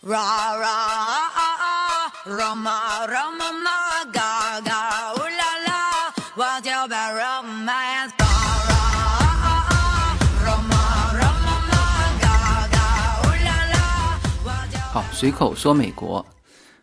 Ra ra ah ah ah, Roma Roma ma ga ga ooh la la What's your bad romance? Roma Roma ga ga ooh la la What's your 好，随口说美国。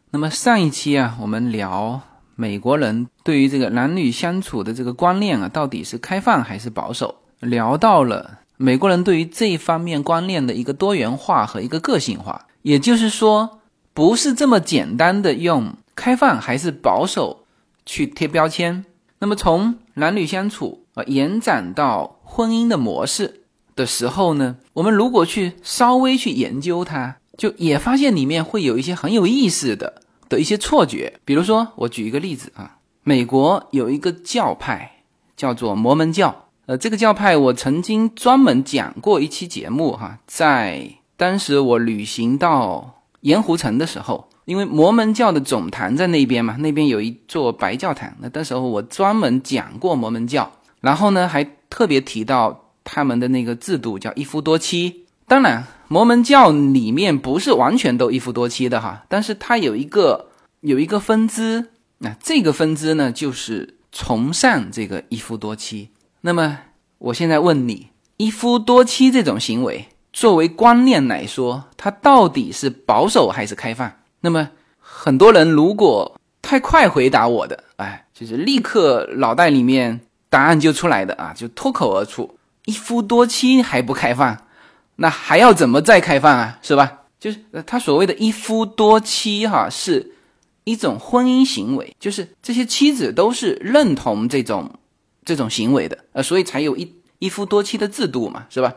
那么上一期啊，我们聊美国人对于这个男女相处的这个观念啊，到底是开放还是保守？聊到了美国人对于这一方面观念的一个多元化和一个个性化，也就是说，不是这么简单的用开放还是保守去贴标签。那么从男女相处啊延展到婚姻的模式的时候呢，我们如果去稍微去研究它，就也发现里面会有一些很有意思的的一些错觉。比如说，我举一个例子啊，美国有一个教派叫做摩门教。呃，这个教派我曾经专门讲过一期节目哈，在当时我旅行到盐湖城的时候，因为摩门教的总坛在那边嘛，那边有一座白教堂，那那时候我专门讲过摩门教，然后呢还特别提到他们的那个制度叫一夫多妻。当然，摩门教里面不是完全都一夫多妻的哈，但是它有一个有一个分支，那这个分支呢就是崇尚这个一夫多妻。那么，我现在问你，一夫多妻这种行为，作为观念来说，它到底是保守还是开放？那么，很多人如果太快回答我的，哎，就是立刻脑袋里面答案就出来的啊，就脱口而出，一夫多妻还不开放，那还要怎么再开放啊？是吧？就是他所谓的一夫多妻，哈，是一种婚姻行为，就是这些妻子都是认同这种。这种行为的，呃，所以才有一一夫多妻的制度嘛，是吧？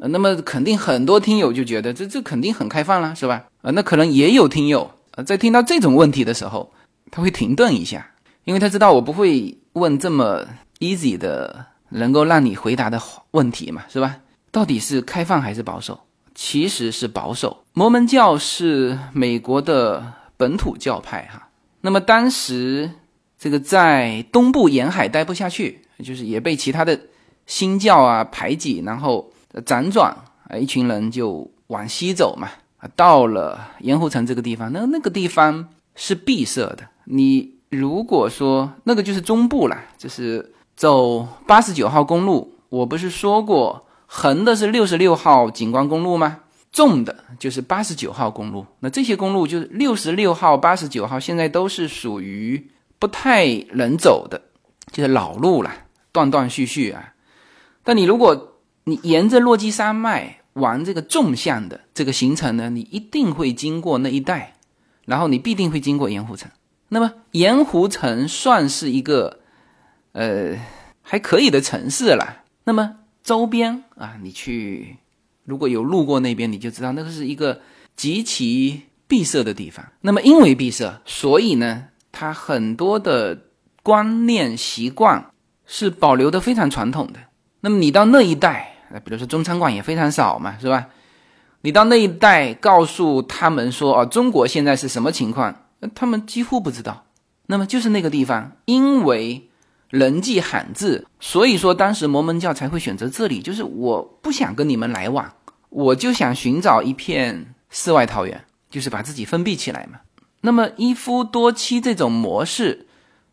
呃，那么肯定很多听友就觉得这这肯定很开放了，是吧？呃，那可能也有听友呃在听到这种问题的时候，他会停顿一下，因为他知道我不会问这么 easy 的能够让你回答的问题嘛，是吧？到底是开放还是保守？其实是保守。摩门教是美国的本土教派哈，那么当时。这个在东部沿海待不下去，就是也被其他的新教啊排挤，然后辗转啊，一群人就往西走嘛，到了盐湖城这个地方，那那个地方是闭塞的。你如果说那个就是中部了，就是走八十九号公路，我不是说过横的是六十六号景观公路吗？纵的就是八十九号公路。那这些公路就是六十六号、八十九号，现在都是属于。不太能走的，就是老路了，断断续续啊。但你如果你沿着落基山脉往这个纵向的这个行程呢，你一定会经过那一带，然后你必定会经过盐湖城。那么盐湖城算是一个呃还可以的城市了。那么周边啊，你去如果有路过那边，你就知道那个是一个极其闭塞的地方。那么因为闭塞，所以呢。它很多的观念习惯是保留的非常传统的。那么你到那一带，比如说中餐馆也非常少嘛，是吧？你到那一带告诉他们说，哦，中国现在是什么情况？他们几乎不知道。那么就是那个地方，因为人迹罕至，所以说当时摩门教才会选择这里。就是我不想跟你们来往，我就想寻找一片世外桃源，就是把自己封闭起来嘛。那么一夫多妻这种模式，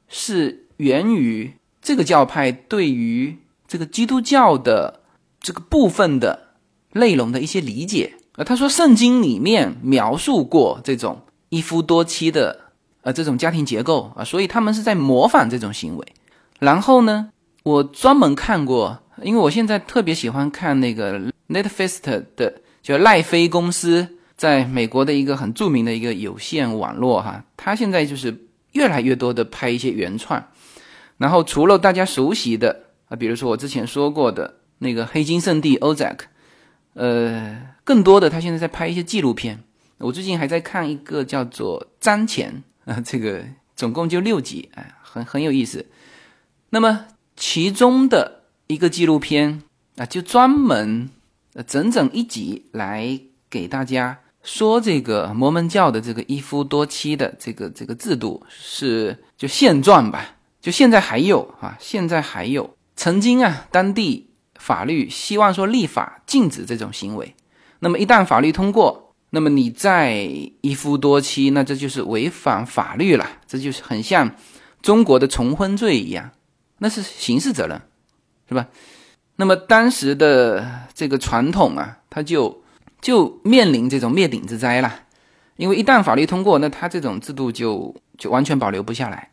是源于这个教派对于这个基督教的这个部分的内容的一些理解。呃，他说圣经里面描述过这种一夫多妻的呃这种家庭结构啊，所以他们是在模仿这种行为。然后呢，我专门看过，因为我现在特别喜欢看那个 Netflix 的，就赖飞公司。在美国的一个很著名的一个有线网络哈，它现在就是越来越多的拍一些原创，然后除了大家熟悉的啊，比如说我之前说过的那个黑金圣地 Ozak，呃，更多的他现在在拍一些纪录片。我最近还在看一个叫做《瞻前》啊，这个总共就六集，哎，很很有意思。那么其中的一个纪录片啊，就专门呃整整一集来给大家。说这个摩门教的这个一夫多妻的这个这个制度是就现状吧，就现在还有啊，现在还有。曾经啊，当地法律希望说立法禁止这种行为，那么一旦法律通过，那么你再一夫多妻，那这就是违反法律了，这就是很像中国的重婚罪一样，那是刑事责任，是吧？那么当时的这个传统啊，它就就面临这种灭顶之灾了，因为一旦法律通过，那它这种制度就就完全保留不下来。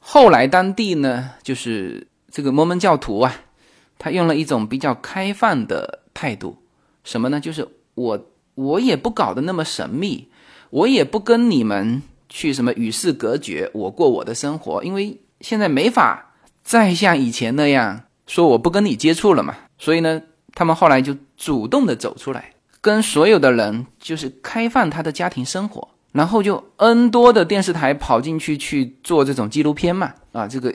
后来当地呢，就是这个摩门教徒啊，他用了一种比较开放的态度，什么呢？就是我我也不搞得那么神秘，我也不跟你们去什么与世隔绝，我过我的生活，因为现在没法再像以前那样。说我不跟你接触了嘛，所以呢，他们后来就主动的走出来，跟所有的人就是开放他的家庭生活，然后就 N 多的电视台跑进去去做这种纪录片嘛，啊，这个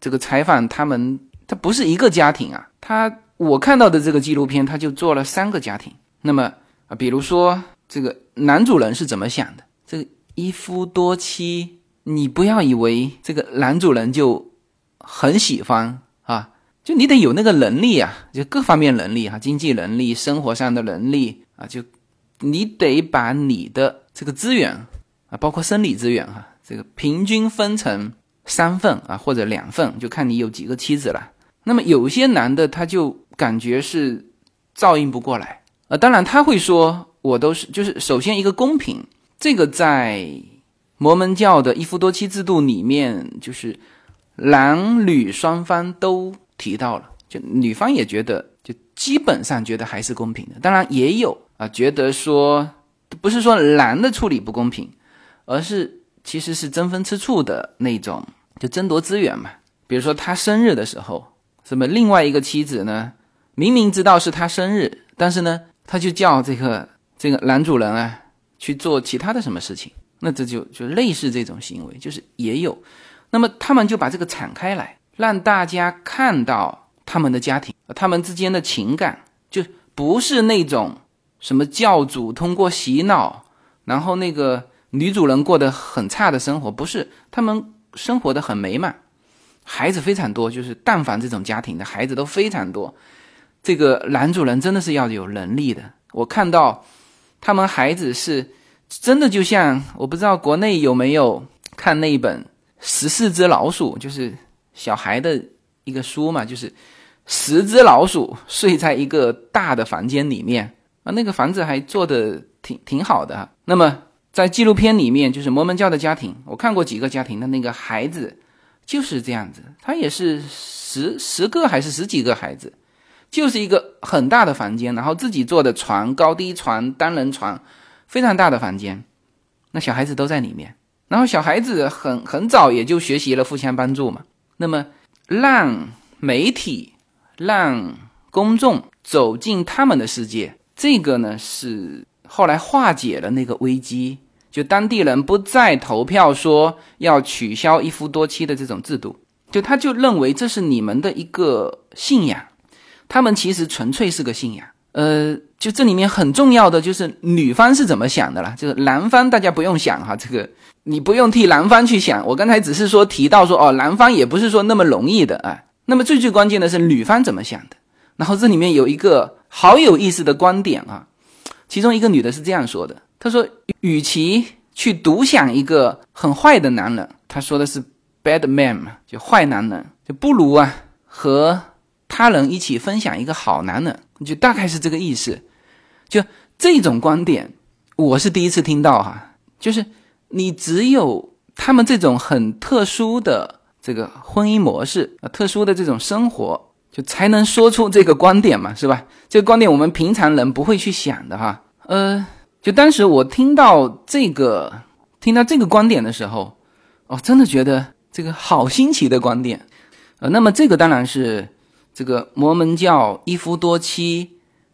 这个采访他们，他不是一个家庭啊，他我看到的这个纪录片，他就做了三个家庭，那么啊，比如说这个男主人是怎么想的，这个一夫多妻，你不要以为这个男主人就很喜欢啊。就你得有那个能力啊，就各方面能力哈，经济能力、生活上的能力啊，就你得把你的这个资源啊，包括生理资源哈，这个平均分成三份啊，或者两份，就看你有几个妻子了。那么有些男的他就感觉是照应不过来啊，当然他会说，我都是就是首先一个公平，这个在摩门教的一夫多妻制度里面，就是男女双方都。提到了，就女方也觉得，就基本上觉得还是公平的。当然也有啊，觉得说不是说男的处理不公平，而是其实是争风吃醋的那种，就争夺资源嘛。比如说他生日的时候，什么另外一个妻子呢，明明知道是他生日，但是呢，他就叫这个这个男主人啊去做其他的什么事情，那这就就类似这种行为，就是也有。那么他们就把这个敞开来。让大家看到他们的家庭，他们之间的情感，就不是那种什么教主通过洗脑，然后那个女主人过得很差的生活，不是，他们生活的很美满，孩子非常多，就是但凡这种家庭的孩子都非常多。这个男主人真的是要有能力的，我看到他们孩子是真的，就像我不知道国内有没有看那一本《十四只老鼠》，就是。小孩的一个书嘛，就是十只老鼠睡在一个大的房间里面啊，那个房子还做的挺挺好的。那么在纪录片里面，就是摩门教的家庭，我看过几个家庭的那个孩子就是这样子，他也是十十个还是十几个孩子，就是一个很大的房间，然后自己做的床、高低床、单人床，非常大的房间，那小孩子都在里面，然后小孩子很很早也就学习了互相帮助嘛。那么，让媒体、让公众走进他们的世界，这个呢是后来化解了那个危机，就当地人不再投票说要取消一夫多妻的这种制度，就他就认为这是你们的一个信仰，他们其实纯粹是个信仰。呃，就这里面很重要的就是女方是怎么想的了，就是男方大家不用想哈，这个。你不用替男方去想，我刚才只是说提到说哦，男方也不是说那么容易的啊。那么最最关键的是女方怎么想的。然后这里面有一个好有意思的观点啊，其中一个女的是这样说的：他说，与其去独享一个很坏的男人，他说的是 bad man 嘛，就坏男人，就不如啊和他人一起分享一个好男人，就大概是这个意思。就这种观点，我是第一次听到哈，就是。你只有他们这种很特殊的这个婚姻模式啊，特殊的这种生活，就才能说出这个观点嘛，是吧？这个观点我们平常人不会去想的哈。呃，就当时我听到这个听到这个观点的时候，哦，真的觉得这个好新奇的观点。呃，那么这个当然是这个摩门教一夫多妻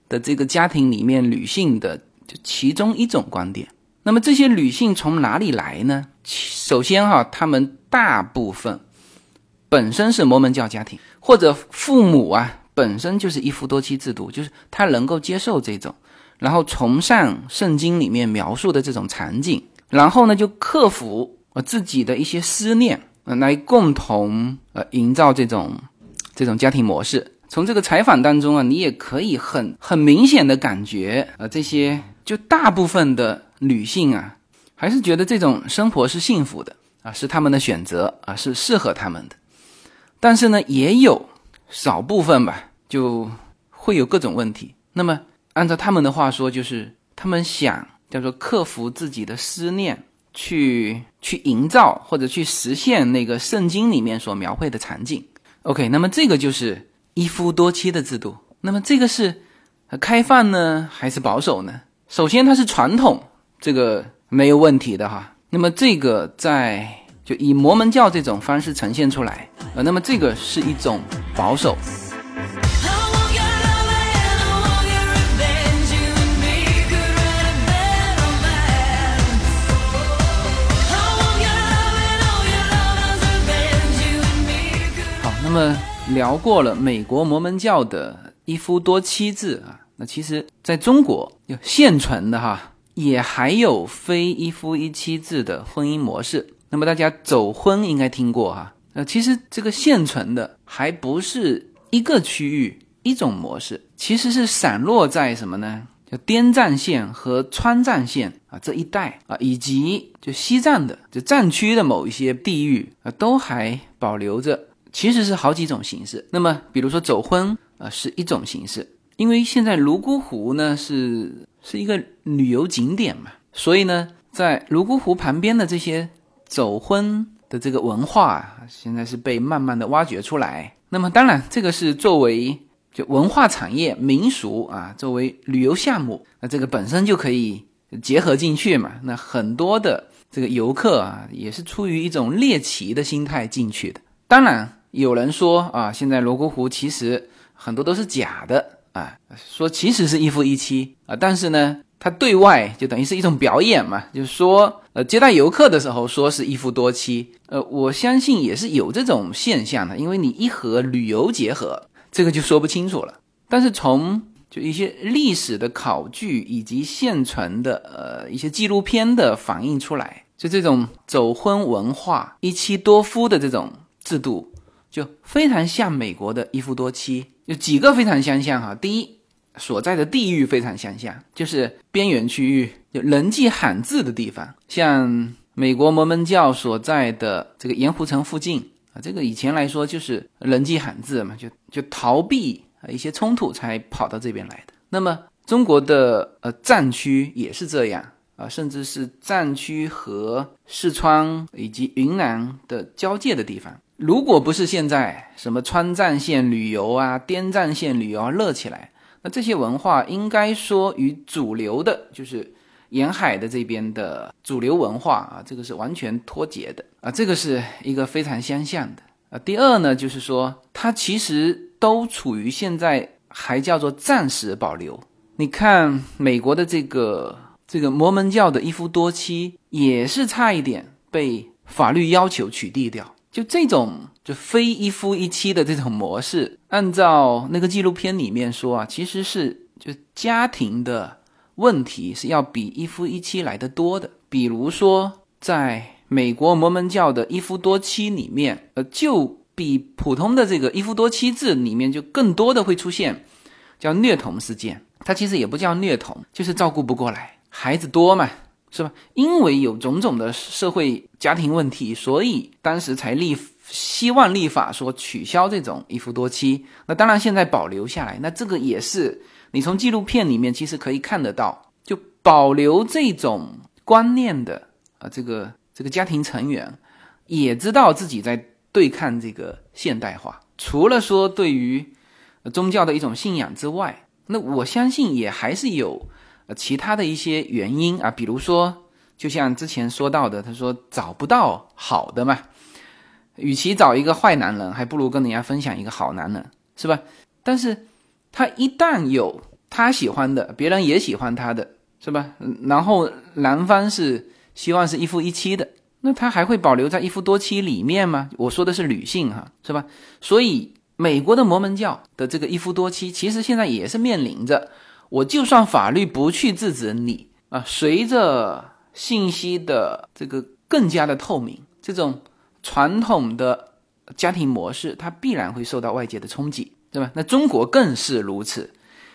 的这个家庭里面女性的就其中一种观点。那么这些女性从哪里来呢？首先哈，她们大部分本身是摩门教家庭，或者父母啊本身就是一夫多妻制度，就是他能够接受这种，然后崇尚圣经里面描述的这种场景，然后呢就克服呃自己的一些思念，呃来共同呃营造这种这种家庭模式。从这个采访当中啊，你也可以很很明显的感觉，呃这些。就大部分的女性啊，还是觉得这种生活是幸福的啊，是他们的选择啊，是适合他们的。但是呢，也有少部分吧，就会有各种问题。那么按照他们的话说，就是他们想叫做克服自己的思念，去去营造或者去实现那个圣经里面所描绘的场景。OK，那么这个就是一夫多妻的制度。那么这个是开放呢，还是保守呢？首先，它是传统，这个没有问题的哈。那么这个在就以摩门教这种方式呈现出来，呃，那么这个是一种保守。那么聊过了美国摩门教的一夫多妻制啊，那其实在中国有现存的哈。也还有非一夫一妻制的婚姻模式，那么大家走婚应该听过哈。呃，其实这个现存的还不是一个区域一种模式，其实是散落在什么呢？叫滇藏线和川藏线啊这一带啊，以及就西藏的就藏区的某一些地域啊，都还保留着，其实是好几种形式。那么比如说走婚啊是一种形式，因为现在泸沽湖呢是。是一个旅游景点嘛，所以呢，在泸沽湖旁边的这些走婚的这个文化啊，现在是被慢慢的挖掘出来。那么，当然这个是作为就文化产业、民俗啊，作为旅游项目，那这个本身就可以结合进去嘛。那很多的这个游客啊，也是出于一种猎奇的心态进去的。当然，有人说啊，现在泸沽湖其实很多都是假的。啊，说其实是一夫一妻啊，但是呢，他对外就等于是一种表演嘛，就是说，呃，接待游客的时候说是一夫多妻，呃，我相信也是有这种现象的，因为你一和旅游结合，这个就说不清楚了。但是从就一些历史的考据以及现存的呃一些纪录片的反映出来，就这种走婚文化、一妻多夫的这种制度，就非常像美国的一夫多妻。有几个非常相像哈，第一，所在的地域非常相像，就是边缘区域，就人迹罕至的地方，像美国摩门教所在的这个盐湖城附近啊，这个以前来说就是人迹罕至嘛，就就逃避啊一些冲突才跑到这边来的。那么中国的呃藏区也是这样啊，甚至是藏区和四川以及云南的交界的地方。如果不是现在什么川藏线旅游啊、滇藏线旅游啊热起来，那这些文化应该说与主流的，就是沿海的这边的主流文化啊，这个是完全脱节的啊，这个是一个非常相像的啊。第二呢，就是说它其实都处于现在还叫做暂时保留。你看美国的这个这个摩门教的一夫多妻，也是差一点被法律要求取缔掉。就这种就非一夫一妻的这种模式，按照那个纪录片里面说啊，其实是就家庭的问题是要比一夫一妻来的多的。比如说，在美国摩门教的一夫多妻里面，呃，就比普通的这个一夫多妻制里面就更多的会出现叫虐童事件。它其实也不叫虐童，就是照顾不过来，孩子多嘛。是吧？因为有种种的社会家庭问题，所以当时才立希望立法说取消这种一夫多妻。那当然现在保留下来，那这个也是你从纪录片里面其实可以看得到，就保留这种观念的啊，这个这个家庭成员也知道自己在对抗这个现代化。除了说对于宗教的一种信仰之外，那我相信也还是有。呃，其他的一些原因啊，比如说，就像之前说到的，他说找不到好的嘛，与其找一个坏男人，还不如跟人家分享一个好男人，是吧？但是，他一旦有他喜欢的，别人也喜欢他的，是吧？然后男方是希望是一夫一妻的，那他还会保留在一夫多妻里面吗？我说的是女性哈，是吧？所以，美国的摩门教的这个一夫多妻，其实现在也是面临着。我就算法律不去制止你啊，随着信息的这个更加的透明，这种传统的家庭模式，它必然会受到外界的冲击，对吧？那中国更是如此。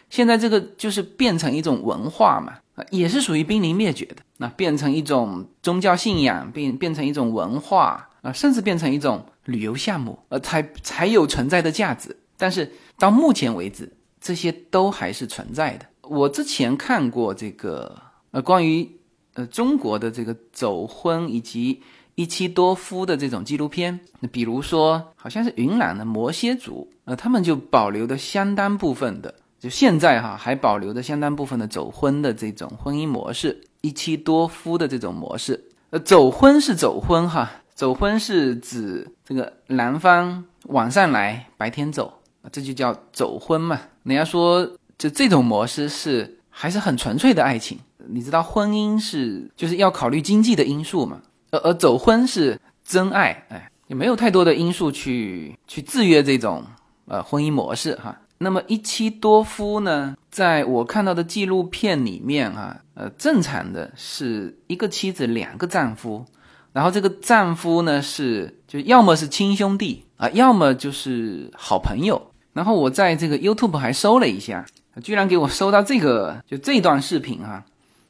现在这个就是变成一种文化嘛，啊，也是属于濒临灭绝的。那变成一种宗教信仰，变变成一种文化啊，甚至变成一种旅游项目，呃，才才有存在的价值。但是到目前为止，这些都还是存在的。我之前看过这个呃关于呃中国的这个走婚以及一妻多夫的这种纪录片，那比如说好像是云南的摩羯族，呃，他们就保留的相当部分的。就现在哈，还保留着相当部分的走婚的这种婚姻模式，一妻多夫的这种模式。呃，走婚是走婚哈，走婚是指这个男方晚上来，白天走，这就叫走婚嘛。人家说，就这种模式是还是很纯粹的爱情。你知道，婚姻是就是要考虑经济的因素嘛，而而走婚是真爱，哎，也没有太多的因素去去制约这种呃婚姻模式哈。那么一妻多夫呢？在我看到的纪录片里面啊，呃，正常的是一个妻子两个丈夫，然后这个丈夫呢是就要么是亲兄弟啊，要么就是好朋友。然后我在这个 YouTube 还搜了一下，居然给我搜到这个就这段视频哈，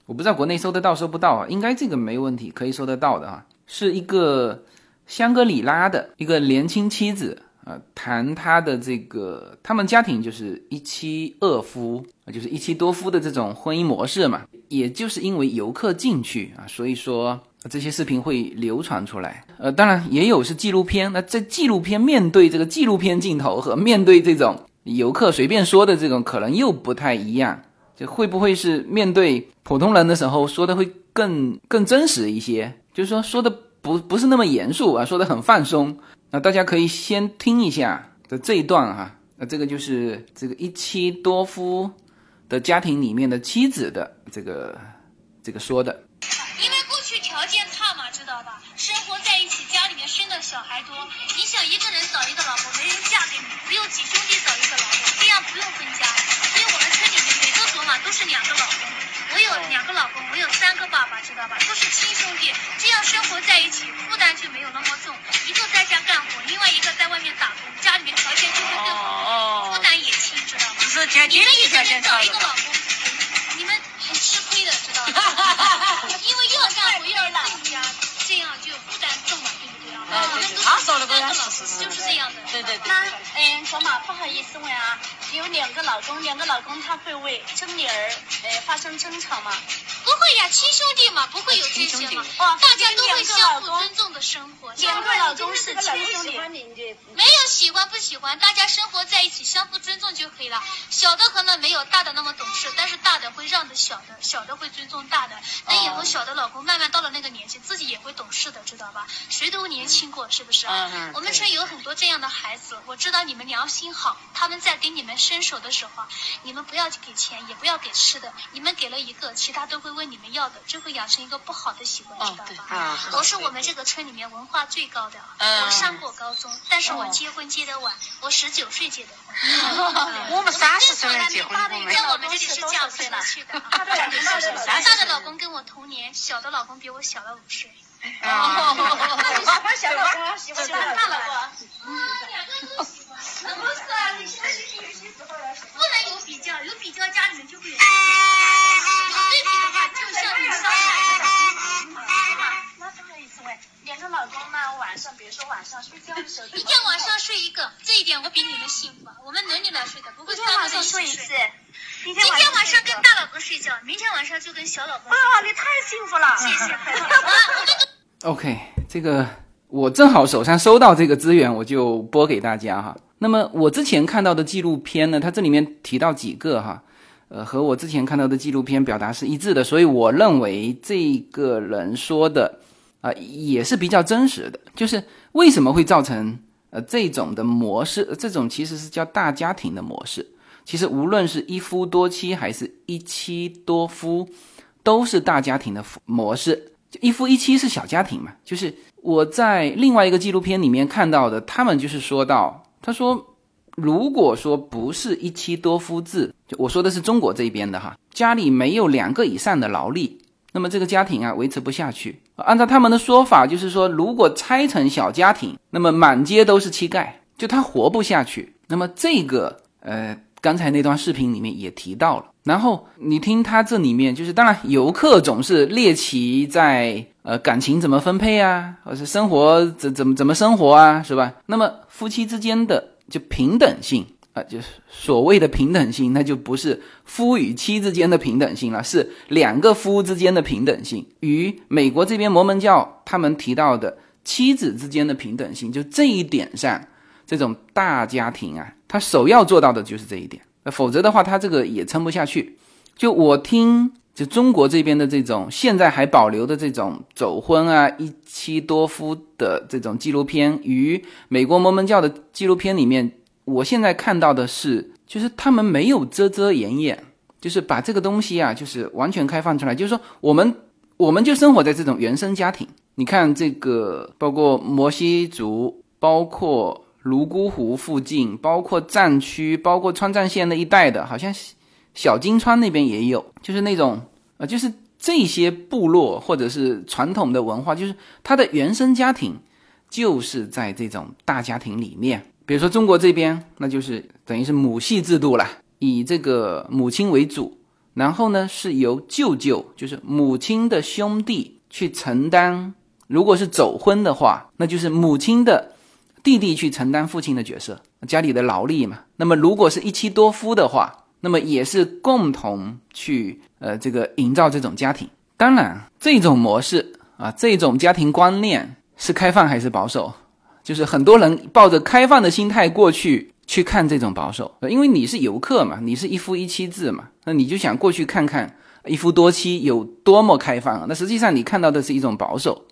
我不知道国内搜得到搜不到啊，应该这个没问题，可以搜得到的啊，是一个香格里拉的一个年轻妻子。啊，谈他的这个，他们家庭就是一妻二夫，就是一妻多夫的这种婚姻模式嘛。也就是因为游客进去啊，所以说这些视频会流传出来。呃，当然也有是纪录片。那这纪录片面对这个纪录片镜头和面对这种游客随便说的这种，可能又不太一样。就会不会是面对普通人的时候说的会更更真实一些？就是说说的不不是那么严肃啊，说的很放松。那大家可以先听一下的这一段哈，那这个就是这个一妻多夫的家庭里面的妻子的这个这个说的。因为过去条件差嘛，知道吧？生活在一，的小孩多，你想一个人找一个老婆，没人嫁给你，只有几兄弟找一个老婆，这样不用分家。所以我们村里面每个卓玛都是两个老公，我有两个老公，我有三个爸爸，知道吧？都是亲兄弟，这样生活在一起，负担就没有那么重。一个在家干活，另外一个在外面打工，家里面条件就会更好，负担也轻，知道吗？是经济条件找一个老公，你们很吃亏的，知道吗？因为又要干活又要分家，这样就负担啊？他说的个是是就是这样的。对对对。那嗯，卓玛不好意思问啊，有两个老公，两个老公他会为争女儿呃发生争吵吗？不会呀，亲兄弟嘛，不会有这些嘛。哦，大家都会相互尊重的生活。两个老公是亲兄弟，没有喜欢不喜欢，大家生活在一起，相互尊重就可以了。小的可能没有大的那么懂事，但是大的会让着小的，小的会尊重大的。那以后小的老公慢慢到了那个年纪，自己也会懂事的，知道吧？谁都年轻过，是不是？嗯嗯。我们村有很多这样的孩子，我知道你们良心好，他们在给你们伸手的时候，你们不要给钱，也不要给吃的，你们给了一个，其他都会。问你们要的，就会养成一个不好的习惯，知道吧？我是我们这个村里面文化最高的，我上过高中，但是我结婚结的晚，我十九岁结 的婚。我们三十岁结婚，在我们这里是嫁不出去的。大的老公跟我同年，小的老公比我小了五岁。哦，那你喜欢小老公，喜欢大老公？两个都喜欢。不是啊，你现在有些时候不能有比较，有比较家里面就会有。对比的话，就像你上海那不好意思问，两个老公呢？晚上，比如说晚上睡觉的时候，一天晚上睡一个，这一点我比你们幸福。我们轮流来睡的，不会三个人一起睡。今天晚上跟大老公睡觉，明天晚上就跟小老公。哇，你太幸福了！谢谢。OK，这个我正好手上收到这个资源，我就播给大家哈。那么我之前看到的纪录片呢，它这里面提到几个哈。呃，和我之前看到的纪录片表达是一致的，所以我认为这个人说的啊也是比较真实的。就是为什么会造成呃这种的模式？这种其实是叫大家庭的模式。其实无论是一夫多妻还是一妻多夫，都是大家庭的模式。就一夫一妻是小家庭嘛？就是我在另外一个纪录片里面看到的，他们就是说到，他说。如果说不是一妻多夫制，就我说的是中国这边的哈，家里没有两个以上的劳力，那么这个家庭啊维持不下去。按照他们的说法，就是说如果拆成小家庭，那么满街都是乞丐，就他活不下去。那么这个呃，刚才那段视频里面也提到了，然后你听他这里面，就是当然游客总是猎奇在呃感情怎么分配啊，或是生活怎怎么怎么生活啊，是吧？那么夫妻之间的就平等性啊，就是所谓的平等性，那就不是夫与妻之间的平等性了，是两个夫之间的平等性，与美国这边摩门教他们提到的妻子之间的平等性，就这一点上，这种大家庭啊，他首要做到的就是这一点。否则的话，他这个也撑不下去。就我听，就中国这边的这种现在还保留的这种走婚啊、一妻多夫的这种纪录片，与美国摩门教的纪录片里面，我现在看到的是，就是他们没有遮遮掩掩，就是把这个东西啊，就是完全开放出来。就是说，我们我们就生活在这种原生家庭。你看这个，包括摩西族，包括。泸沽湖附近，包括战区，包括川藏线那一带的，好像小金川那边也有，就是那种呃，就是这些部落或者是传统的文化，就是他的原生家庭就是在这种大家庭里面。比如说中国这边，那就是等于是母系制度了，以这个母亲为主，然后呢是由舅舅，就是母亲的兄弟去承担。如果是走婚的话，那就是母亲的。弟弟去承担父亲的角色，家里的劳力嘛。那么如果是一妻多夫的话，那么也是共同去呃这个营造这种家庭。当然，这种模式啊，这种家庭观念是开放还是保守？就是很多人抱着开放的心态过去去看这种保守，因为你是游客嘛，你是一夫一妻制嘛，那你就想过去看看一夫多妻有多么开放。那实际上你看到的是一种保守。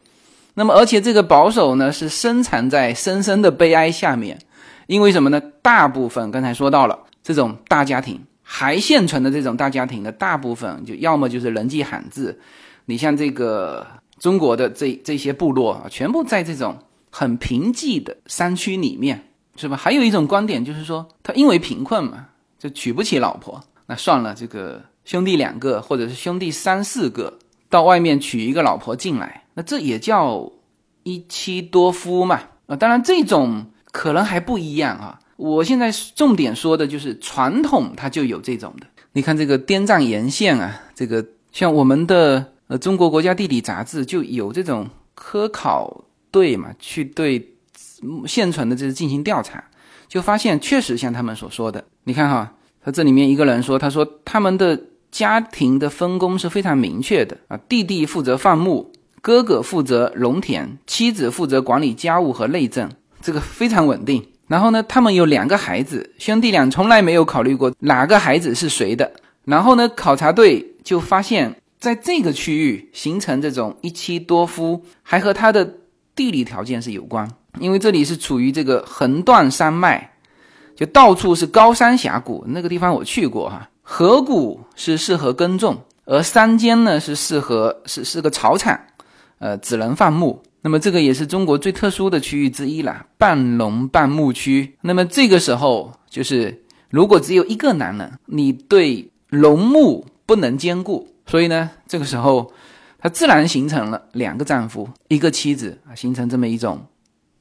那么，而且这个保守呢，是深藏在深深的悲哀下面，因为什么呢？大部分刚才说到了这种大家庭还现存的这种大家庭的大部分，就要么就是人迹罕至，你像这个中国的这这些部落啊，全部在这种很贫瘠的山区里面，是吧？还有一种观点就是说，他因为贫困嘛，就娶不起老婆，那算了，这个兄弟两个或者是兄弟三四个到外面娶一个老婆进来。那这也叫一妻多夫嘛？啊，当然这种可能还不一样啊。我现在重点说的就是传统，它就有这种的。你看这个滇藏沿线啊，这个像我们的呃中国国家地理杂志就有这种科考队嘛，去对现存的这些进行调查，就发现确实像他们所说的。你看哈，他这里面一个人说，他说他们的家庭的分工是非常明确的啊，弟弟负责放牧。哥哥负责农田，妻子负责管理家务和内政，这个非常稳定。然后呢，他们有两个孩子，兄弟俩从来没有考虑过哪个孩子是谁的。然后呢，考察队就发现，在这个区域形成这种一妻多夫，还和他的地理条件是有关，因为这里是处于这个横断山脉，就到处是高山峡谷。那个地方我去过哈，河谷是适合耕种，而山间呢是适合是是个草场。呃，只能放牧，那么这个也是中国最特殊的区域之一了，半农半牧区。那么这个时候，就是如果只有一个男人，你对农牧不能兼顾，所以呢，这个时候他自然形成了两个丈夫，一个妻子啊，形成这么一种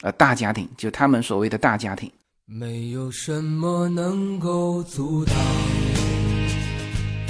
呃大家庭，就他们所谓的大家庭。没有什么能够阻挡。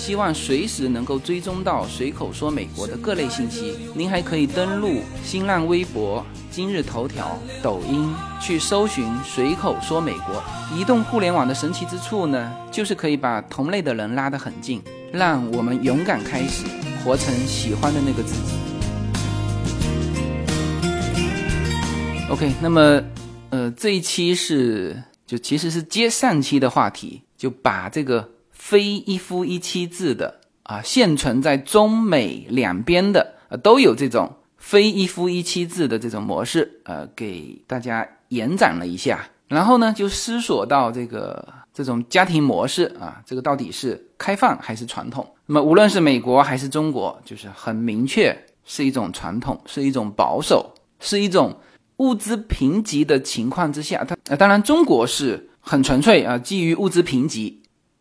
希望随时能够追踪到随口说美国的各类信息，您还可以登录新浪微博、今日头条、抖音去搜寻随口说美国。移动互联网的神奇之处呢，就是可以把同类的人拉得很近，让我们勇敢开始，活成喜欢的那个自己。OK，那么，呃，这一期是就其实是接上期的话题，就把这个非一夫一妻制的啊，现存在中美两边的啊都有这种非一夫一妻制的这种模式，呃，给大家延展了一下。然后呢，就思索到这个这种家庭模式啊，这个到底是开放还是传统？那么无论是美国还是中国，就是很明确是一种传统，是一种保守，是一种物资贫瘠的情况之下，它呃当然中国是很纯粹啊，基于物资贫瘠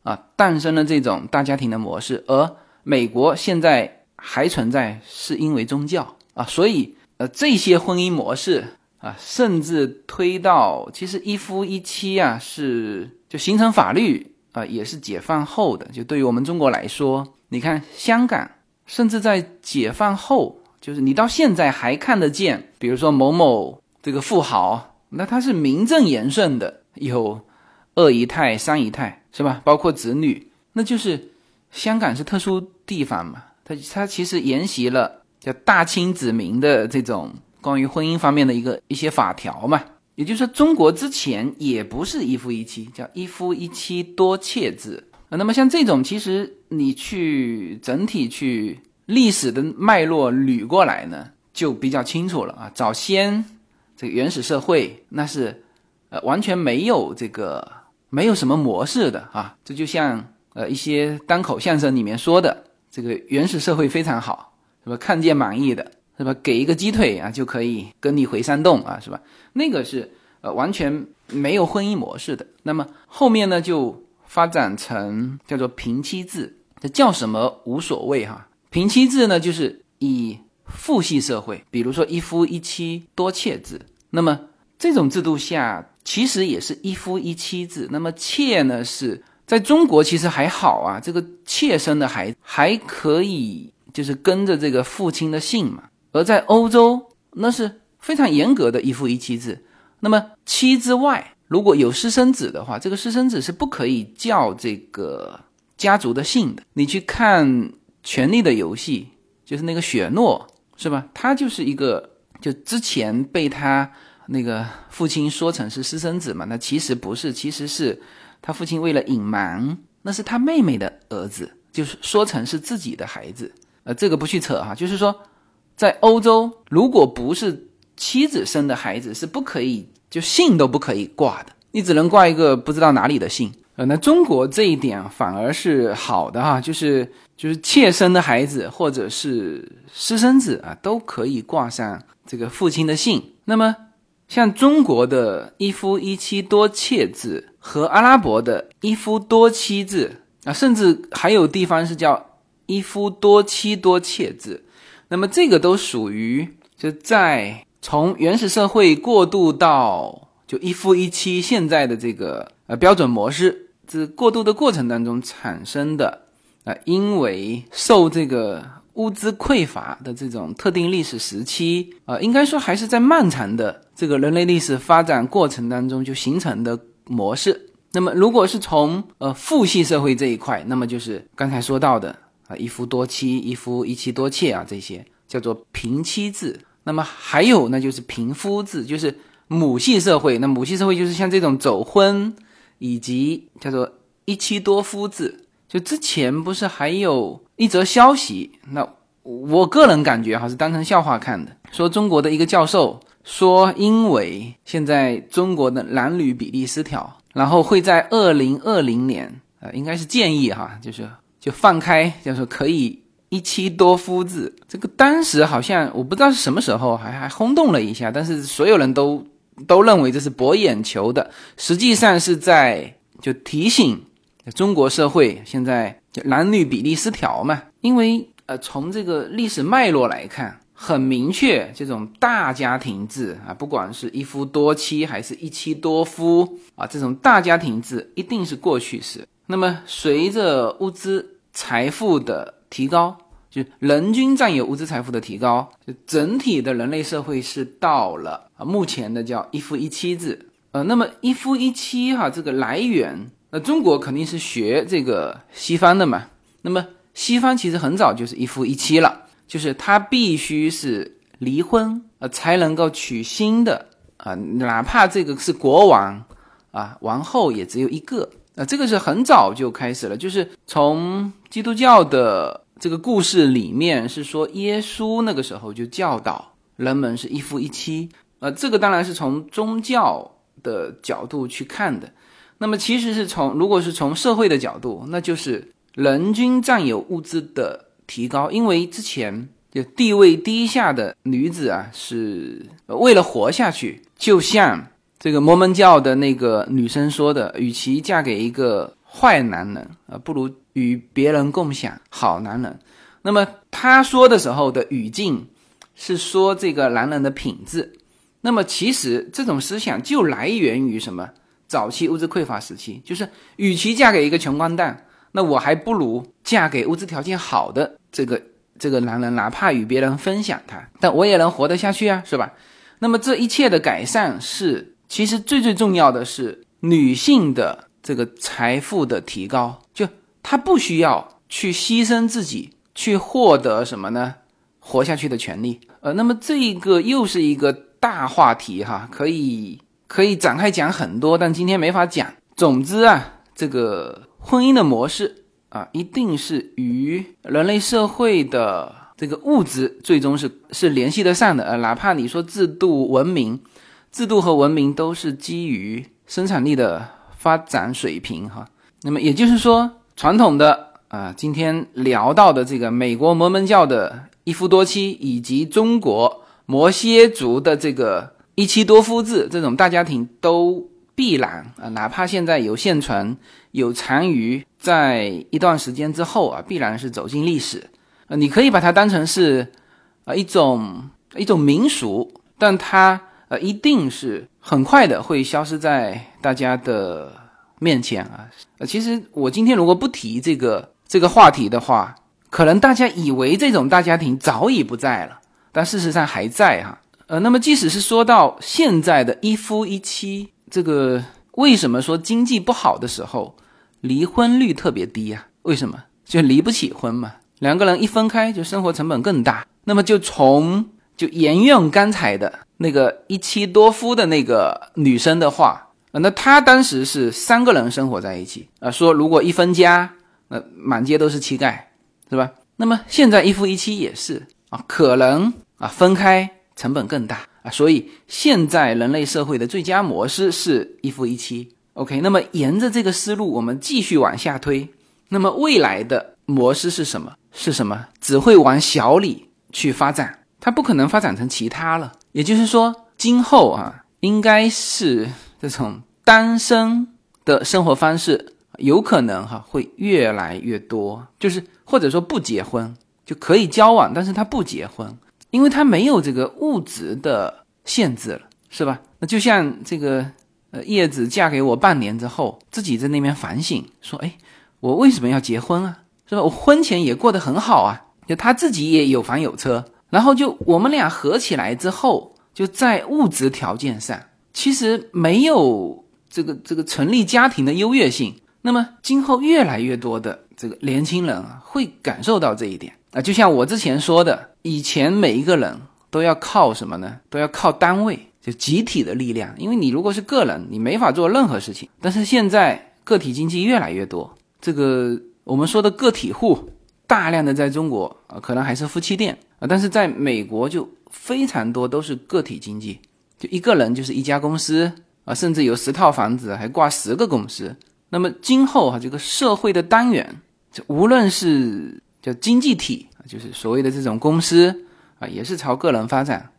啊诞生了这种大家庭的模式，而美国现在还存在是因为宗教啊，所以呃这些婚姻模式。啊，甚至推到其实一夫一妻啊，是就形成法律啊，也是解放后的。就对于我们中国来说，你看香港，甚至在解放后，就是你到现在还看得见，比如说某某这个富豪，那他是名正言顺的有二姨太、三姨太，是吧？包括子女，那就是香港是特殊地方嘛，它它其实沿袭了叫大清子民的这种。关于婚姻方面的一个一些法条嘛，也就是说，中国之前也不是一夫一妻，叫一夫一妻多妾制。那么像这种，其实你去整体去历史的脉络捋过来呢，就比较清楚了啊。早先这个原始社会那是呃完全没有这个没有什么模式的啊，这就像呃一些单口相声里面说的，这个原始社会非常好，是吧？看见满意的。是吧？给一个鸡腿啊，就可以跟你回山洞啊，是吧？那个是呃完全没有婚姻模式的。那么后面呢，就发展成叫做平妻制，这叫什么无所谓哈。平妻制呢，就是以父系社会，比如说一夫一妻多妾制。那么这种制度下，其实也是一夫一妻制。那么妾呢，是在中国其实还好啊，这个妾生的孩子还可以，就是跟着这个父亲的姓嘛。而在欧洲，那是非常严格的一夫一妻制。那么妻之外，如果有私生子的话，这个私生子是不可以叫这个家族的姓的。你去看《权力的游戏》，就是那个雪诺，是吧？他就是一个，就之前被他那个父亲说成是私生子嘛，那其实不是，其实是他父亲为了隐瞒，那是他妹妹的儿子，就是说成是自己的孩子。呃，这个不去扯哈，就是说。在欧洲，如果不是妻子生的孩子，是不可以就姓都不可以挂的，你只能挂一个不知道哪里的姓。呃，那中国这一点反而是好的哈，就是就是妾生的孩子或者是私生子啊，都可以挂上这个父亲的姓。那么像中国的一夫一妻多妾制和阿拉伯的一夫多妻制啊，甚至还有地方是叫一夫多妻多妾制。那么这个都属于就在从原始社会过渡到就一夫一妻现在的这个呃标准模式，这过渡的过程当中产生的啊，因为受这个物资匮乏的这种特定历史时期啊，应该说还是在漫长的这个人类历史发展过程当中就形成的模式。那么如果是从呃父系社会这一块，那么就是刚才说到的。啊，一夫多妻，一夫一妻多妾啊，这些叫做平妻制。那么还有，呢就是平夫制，就是母系社会。那母系社会就是像这种走婚，以及叫做一妻多夫制。就之前不是还有一则消息，那我个人感觉哈是当成笑话看的，说中国的一个教授说，因为现在中国的男女比例失调，然后会在二零二零年，呃，应该是建议哈，就是。就放开，就说可以一妻多夫制。这个当时好像我不知道是什么时候，还还轰动了一下。但是所有人都都认为这是博眼球的，实际上是在就提醒中国社会现在就男女比例失调嘛。因为呃，从这个历史脉络来看，很明确，这种大家庭制啊，不管是一夫多妻还是一妻多夫啊，这种大家庭制一定是过去式。那么，随着物资财富的提高，就人均占有物资财富的提高，就整体的人类社会是到了啊目前的叫一夫一妻制。呃，那么一夫一妻哈，这个来源，那中国肯定是学这个西方的嘛。那么西方其实很早就是一夫一妻了，就是他必须是离婚呃才能够娶新的啊，哪怕这个是国王啊，王后也只有一个。那这个是很早就开始了，就是从基督教的这个故事里面是说，耶稣那个时候就教导人们是一夫一妻。呃，这个当然是从宗教的角度去看的。那么其实是从如果是从社会的角度，那就是人均占有物资的提高，因为之前就地位低下的女子啊，是为了活下去，就像。这个摩门教的那个女生说的：“与其嫁给一个坏男人啊，不如与别人共享好男人。”那么她说的时候的语境是说这个男人的品质。那么其实这种思想就来源于什么？早期物质匮乏时期，就是与其嫁给一个穷光蛋，那我还不如嫁给物质条件好的这个这个男人，哪怕与别人分享他，但我也能活得下去啊，是吧？那么这一切的改善是。其实最最重要的是女性的这个财富的提高，就她不需要去牺牲自己去获得什么呢？活下去的权利。呃，那么这个又是一个大话题哈，可以可以展开讲很多，但今天没法讲。总之啊，这个婚姻的模式啊，一定是与人类社会的这个物质最终是是联系得上的。呃，哪怕你说制度文明。制度和文明都是基于生产力的发展水平，哈。那么也就是说，传统的啊，今天聊到的这个美国摩门教的一夫多妻，以及中国摩羯族的这个一妻多夫制，这种大家庭都必然啊，哪怕现在有现存、有残余，在一段时间之后啊，必然是走进历史。呃，你可以把它当成是啊一种一种民俗，但它。呃，一定是很快的会消失在大家的面前啊！呃，其实我今天如果不提这个这个话题的话，可能大家以为这种大家庭早已不在了，但事实上还在哈。呃，那么即使是说到现在的一夫一妻，这个为什么说经济不好的时候离婚率特别低啊？为什么？就离不起婚嘛，两个人一分开就生活成本更大。那么就从就沿用刚才的。那个一妻多夫的那个女生的话，那她当时是三个人生活在一起啊，说如果一分家，那满街都是乞丐，是吧？那么现在一夫一妻也是啊，可能啊分开成本更大啊，所以现在人类社会的最佳模式是一夫一妻。OK，那么沿着这个思路，我们继续往下推，那么未来的模式是什么？是什么？只会往小里去发展，它不可能发展成其他了。也就是说，今后啊，应该是这种单身的生活方式，有可能哈会越来越多。就是或者说不结婚就可以交往，但是他不结婚，因为他没有这个物质的限制了，是吧？那就像这个呃叶子嫁给我半年之后，自己在那边反省说：“哎，我为什么要结婚啊？是吧？我婚前也过得很好啊，就他自己也有房有车。”然后就我们俩合起来之后，就在物质条件上，其实没有这个这个成立家庭的优越性。那么今后越来越多的这个年轻人啊，会感受到这一点啊。就像我之前说的，以前每一个人都要靠什么呢？都要靠单位，就集体的力量。因为你如果是个人，你没法做任何事情。但是现在个体经济越来越多，这个我们说的个体户大量的在中国啊，可能还是夫妻店。啊，但是在美国就非常多都是个体经济，就一个人就是一家公司啊，甚至有十套房子还挂十个公司。那么今后哈，这个社会的单元，就无论是叫经济体，就是所谓的这种公司啊，也是朝个人发展。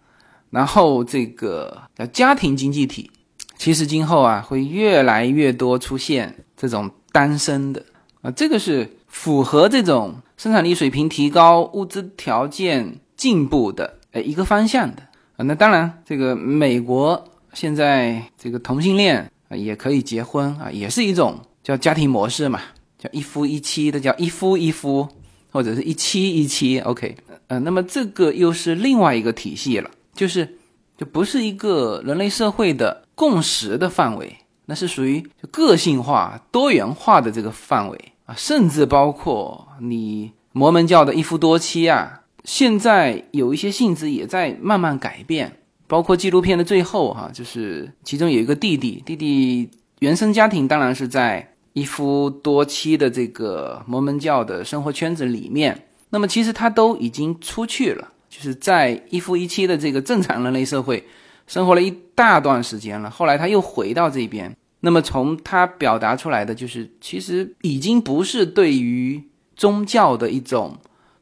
然后这个叫家庭经济体，其实今后啊会越来越多出现这种单身的啊，这个是符合这种。生产力水平提高，物资条件进步的，呃一个方向的啊。那当然，这个美国现在这个同性恋啊也可以结婚啊，也是一种叫家庭模式嘛，叫一夫一妻的，叫一夫一夫或者是一妻一妻。OK，呃，那么这个又是另外一个体系了，就是就不是一个人类社会的共识的范围，那是属于个性化、多元化的这个范围啊。甚至包括你摩门教的一夫多妻啊，现在有一些性质也在慢慢改变。包括纪录片的最后哈，就是其中有一个弟弟，弟弟原生家庭当然是在一夫多妻的这个摩门教的生活圈子里面，那么其实他都已经出去了，就是在一夫一妻的这个正常人类社会生活了一大段时间了，后来他又回到这边。那么从他表达出来的，就是其实已经不是对于宗教的一种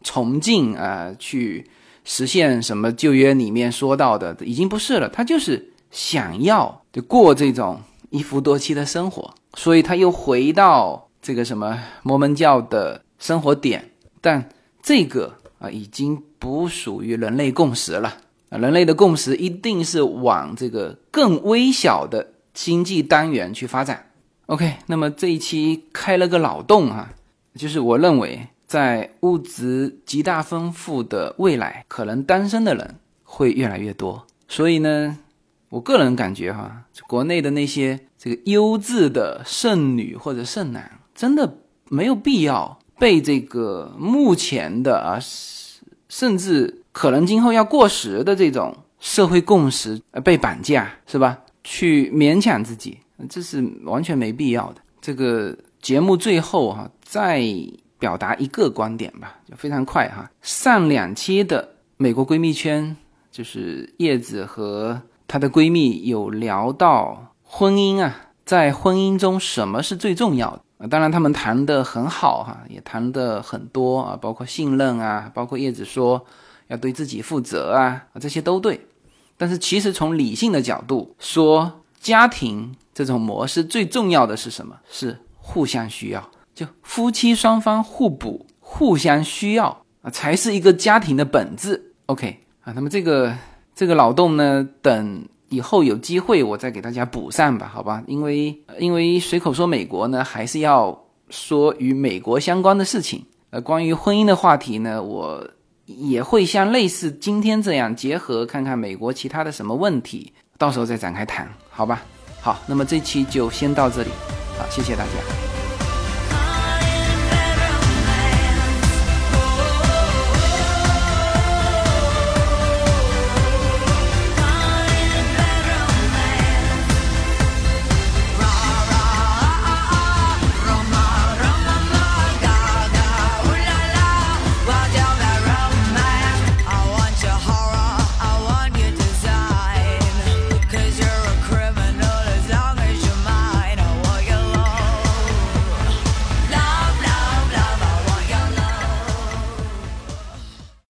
崇敬啊，去实现什么旧约里面说到的，已经不是了。他就是想要就过这种一夫多妻的生活，所以他又回到这个什么摩门教的生活点。但这个啊，已经不属于人类共识了啊！人类的共识一定是往这个更微小的。经济单元去发展，OK，那么这一期开了个脑洞哈，就是我认为在物质极大丰富的未来，可能单身的人会越来越多。所以呢，我个人感觉哈，国内的那些这个优质的剩女或者剩男，真的没有必要被这个目前的啊，甚至可能今后要过时的这种社会共识被绑架，是吧？去勉强自己，这是完全没必要的。这个节目最后哈，再表达一个观点吧，就非常快哈。上两期的美国闺蜜圈，就是叶子和她的闺蜜有聊到婚姻啊，在婚姻中什么是最重要的啊？当然他们谈的很好哈，也谈的很多啊，包括信任啊，包括叶子说要对自己负责啊，这些都对。但是其实从理性的角度说，家庭这种模式最重要的是什么？是互相需要，就夫妻双方互补、互相需要啊，才是一个家庭的本质。OK 啊，那么这个这个脑洞呢，等以后有机会我再给大家补上吧，好吧？因为因为随口说美国呢，还是要说与美国相关的事情。呃，关于婚姻的话题呢，我。也会像类似今天这样结合看看美国其他的什么问题，到时候再展开谈，好吧？好，那么这期就先到这里，好，谢谢大家。